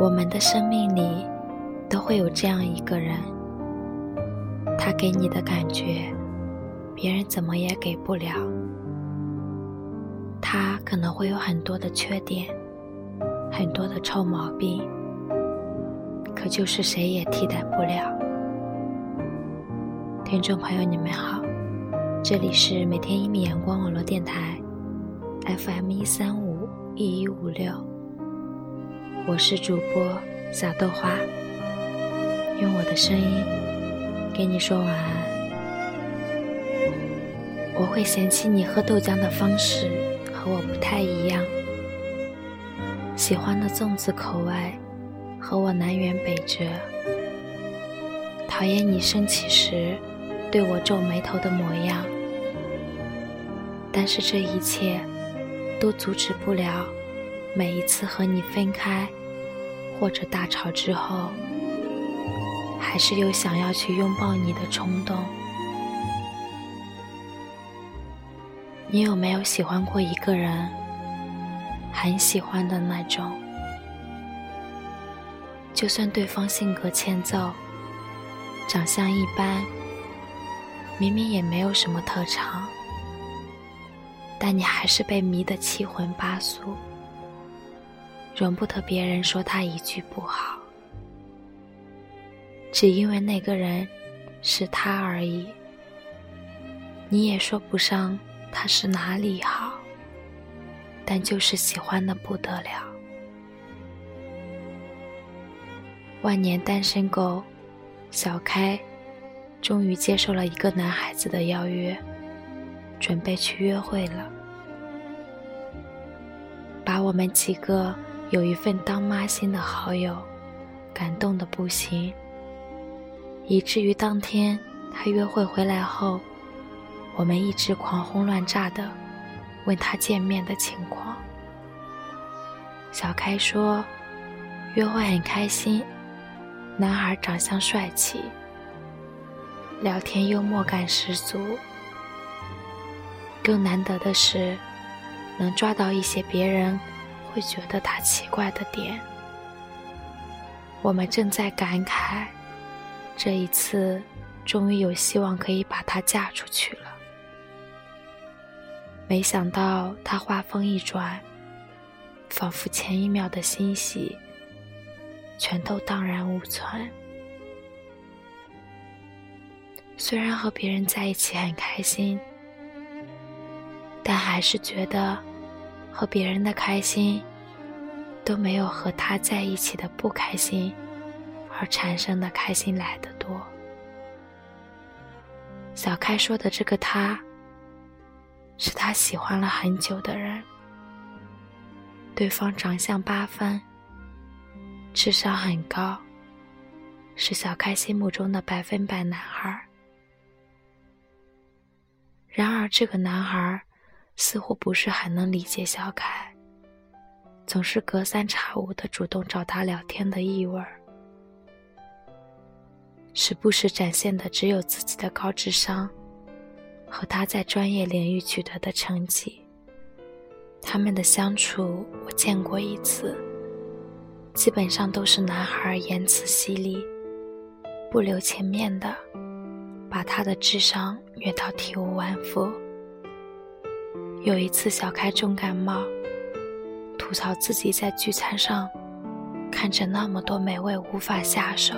我们的生命里都会有这样一个人，他给你的感觉，别人怎么也给不了。他可能会有很多的缺点，很多的臭毛病，可就是谁也替代不了。听众朋友，你们好，这里是每天一米阳光网络电台，FM 一三五一一五六，我是主播小豆花，用我的声音给你说晚安。我会嫌弃你喝豆浆的方式。和我不太一样，喜欢的粽子口味和我南辕北辙，讨厌你生气时对我皱眉头的模样。但是这一切都阻止不了每一次和你分开或者大吵之后，还是有想要去拥抱你的冲动。你有没有喜欢过一个人？很喜欢的那种，就算对方性格欠揍，长相一般，明明也没有什么特长，但你还是被迷得七荤八素，容不得别人说他一句不好，只因为那个人是他而已，你也说不上。他是哪里好，但就是喜欢的不得了。万年单身狗小开，终于接受了一个男孩子的邀约，准备去约会了，把我们几个有一份当妈心的好友感动的不行，以至于当天他约会回来后。我们一直狂轰乱炸的问他见面的情况。小开说，约会很开心，男孩长相帅气，聊天幽默感十足。更难得的是，能抓到一些别人会觉得他奇怪的点。我们正在感慨，这一次终于有希望可以把她嫁出去了。没想到他话锋一转，仿佛前一秒的欣喜全都荡然无存。虽然和别人在一起很开心，但还是觉得和别人的开心都没有和他在一起的不开心而产生的开心来得多。小开说的这个他。是他喜欢了很久的人，对方长相八分，智商很高，是小开心目中的百分百男孩。然而，这个男孩似乎不是很能理解小开，总是隔三差五的主动找他聊天的意味儿，时不时展现的只有自己的高智商。和他在专业领域取得的成绩，他们的相处我见过一次，基本上都是男孩言辞犀利，不留情面的，把他的智商虐到体无完肤。有一次小开重感冒，吐槽自己在聚餐上看着那么多美味无法下手，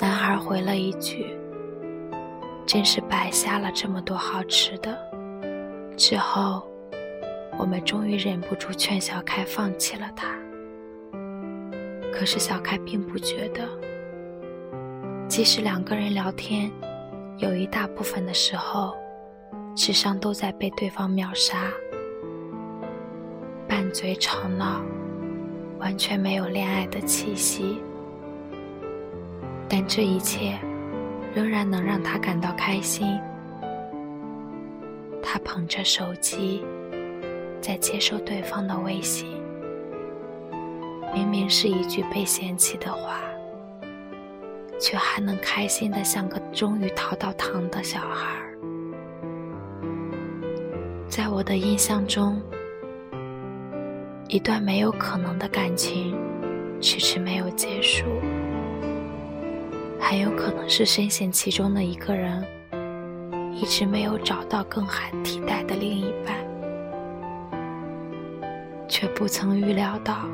男孩回了一句。真是白瞎了这么多好吃的。之后，我们终于忍不住劝小开放弃了他。可是小开并不觉得，即使两个人聊天，有一大部分的时候，智商都在被对方秒杀，嘴吵闹，完全没有恋爱的气息。但这一切。仍然能让他感到开心。他捧着手机，在接收对方的微信，明明是一句被嫌弃的话，却还能开心的像个终于讨到糖的小孩。在我的印象中，一段没有可能的感情，迟迟没有结束，很有可能是深陷其中的一个人一直没有找到更好替代的另一半，却不曾预料到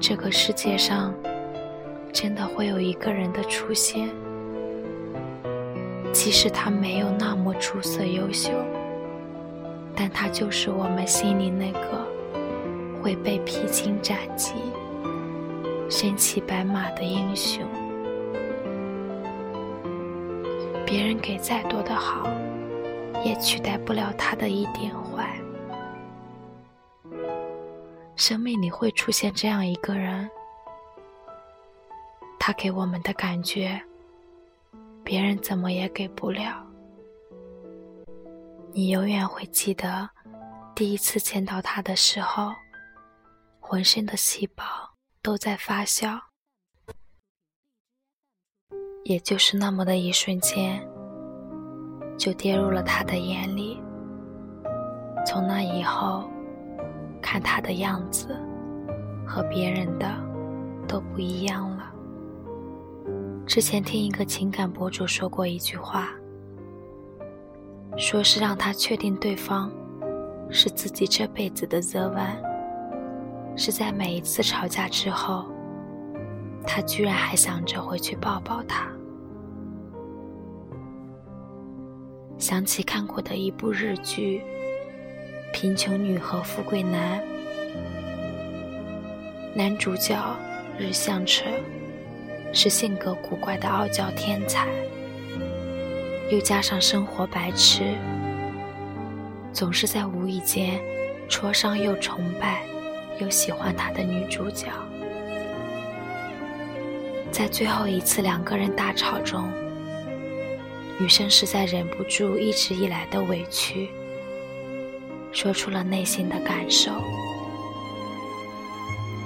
这个世界上真的会有一个人的出现，即使他没有那么出色优秀，但他就是我们心里那个会被披荆斩棘。身骑白马的英雄，别人给再多的好，也取代不了他的一点坏。生命里会出现这样一个人，他给我们的感觉，别人怎么也给不了。你永远会记得，第一次见到他的时候，浑身的细胞。都在发酵，也就是那么的一瞬间，就跌入了他的眼里。从那以后，看他的样子和别人的都不一样了。之前听一个情感博主说过一句话，说是让他确定对方是自己这辈子的 the one。是在每一次吵架之后，他居然还想着回去抱抱她。想起看过的一部日剧《贫穷女和富贵男》，男主角日向彻是性格古怪的傲娇天才，又加上生活白痴，总是在无意间戳伤又崇拜。又喜欢他的女主角，在最后一次两个人大吵中，女生实在忍不住一直以来的委屈，说出了内心的感受。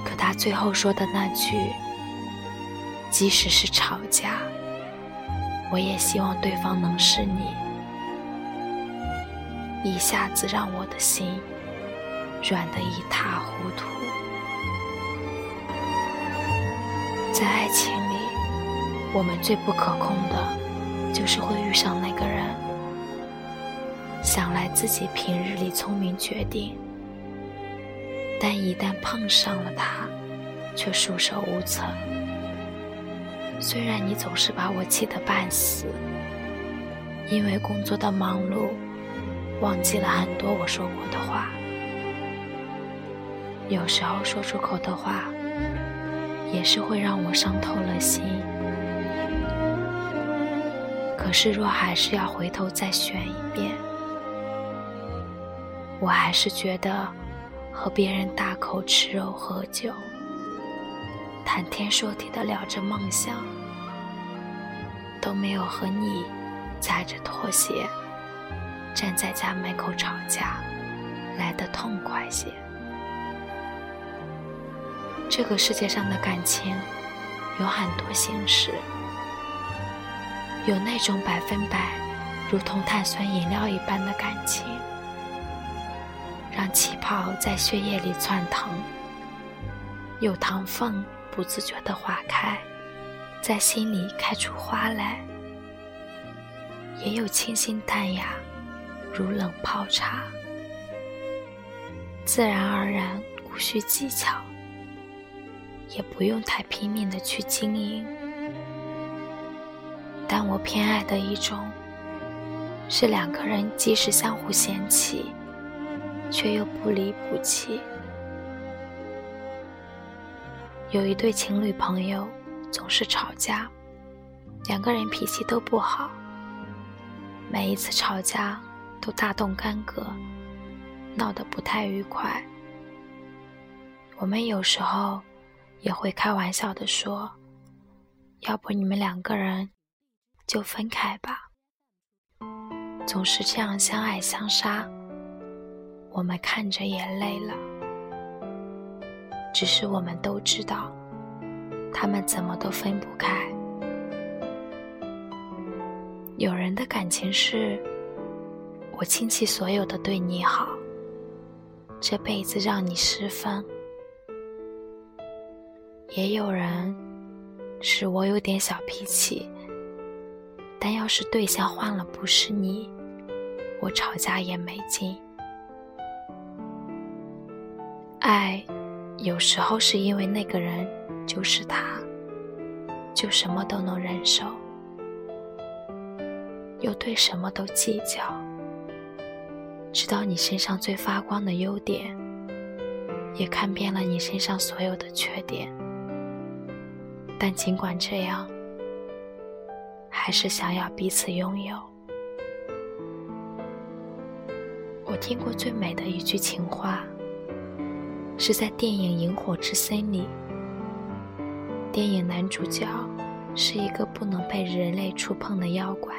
可她最后说的那句“即使是吵架，我也希望对方能是你”，一下子让我的心。软得一塌糊涂。在爱情里，我们最不可控的，就是会遇上那个人。想来自己平日里聪明绝顶，但一旦碰上了他，却束手无策。虽然你总是把我气得半死，因为工作的忙碌，忘记了很多我说过的话。有时候说出口的话，也是会让我伤透了心。可是若还是要回头再选一遍，我还是觉得和别人大口吃肉喝酒，谈天说地的聊着梦想，都没有和你踩着拖鞋站在家门口吵架来的痛快些。这个世界上的感情有很多形式，有那种百分百如同碳酸饮料一般的感情，让气泡在血液里窜腾；有糖分不自觉的化开，在心里开出花来；也有清新淡雅，如冷泡茶，自然而然，无需技巧。也不用太拼命的去经营，但我偏爱的一种，是两个人即使相互嫌弃，却又不离不弃。有一对情侣朋友总是吵架，两个人脾气都不好，每一次吵架都大动干戈，闹得不太愉快。我们有时候。也会开玩笑的说：“要不你们两个人就分开吧。”总是这样相爱相杀，我们看着也累了。只是我们都知道，他们怎么都分不开。有人的感情是：我倾其所有的对你好，这辈子让你失分。也有人是我有点小脾气，但要是对象换了不是你，我吵架也没劲。爱，有时候是因为那个人就是他，就什么都能忍受，又对什么都计较，知道你身上最发光的优点，也看遍了你身上所有的缺点，但尽管这样，还是想要彼此拥有。我听过最美的一句情话。是在电影《萤火之森》里，电影男主角是一个不能被人类触碰的妖怪，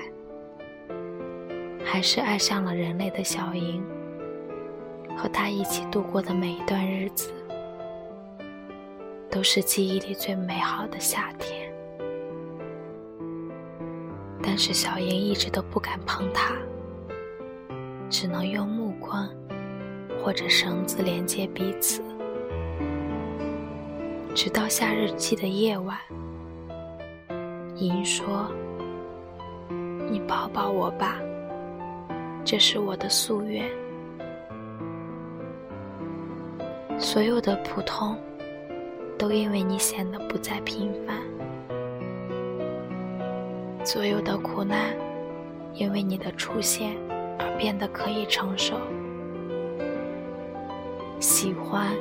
还是爱上了人类的小萤，和他一起度过的每一段日子，都是记忆里最美好的夏天。但是小萤一直都不敢碰它，只能用目光。或者绳子连接彼此，直到夏日记的夜晚，银说：“你抱抱我吧，这是我的夙愿。”所有的普通，都因为你显得不再平凡；所有的苦难，因为你的出现而变得可以承受。喜欢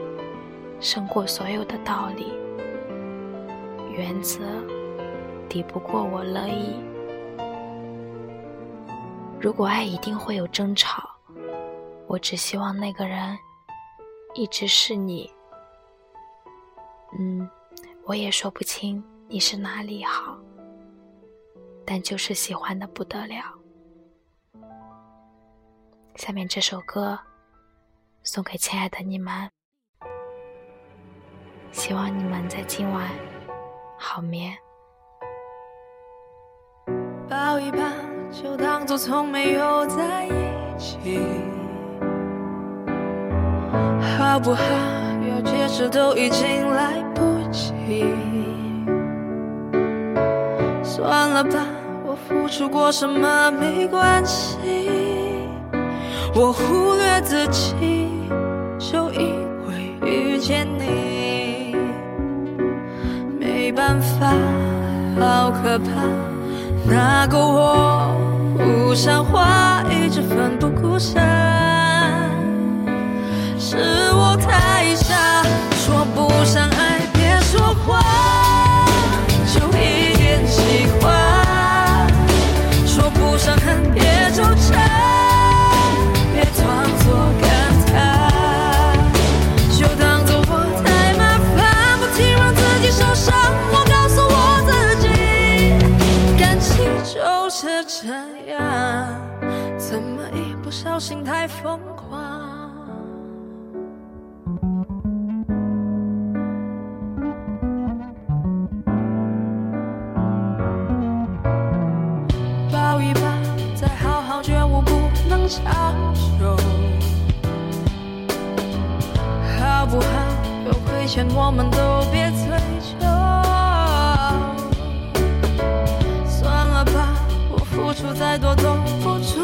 胜过所有的道理，原则抵不过我乐意。如果爱一定会有争吵，我只希望那个人一直是你。嗯，我也说不清你是哪里好，但就是喜欢的不得了。下面这首歌。送给亲爱的你们，希望你们在今晚好眠。抱一抱，就当做从没有在一起，好不好？要解释都已经来不及。算了吧，我付出过什么没关系。我忽略自己，就因为遇见你，没办法，好可怕。那个我不像话，一直奋不顾身，是我太傻，不能强求，好不好？有亏欠，我们都别追究。算了吧，我付出再多都不足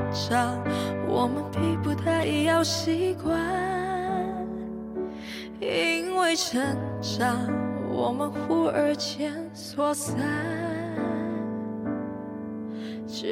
我们逼不得已要习惯因为成长我们忽而间说散。就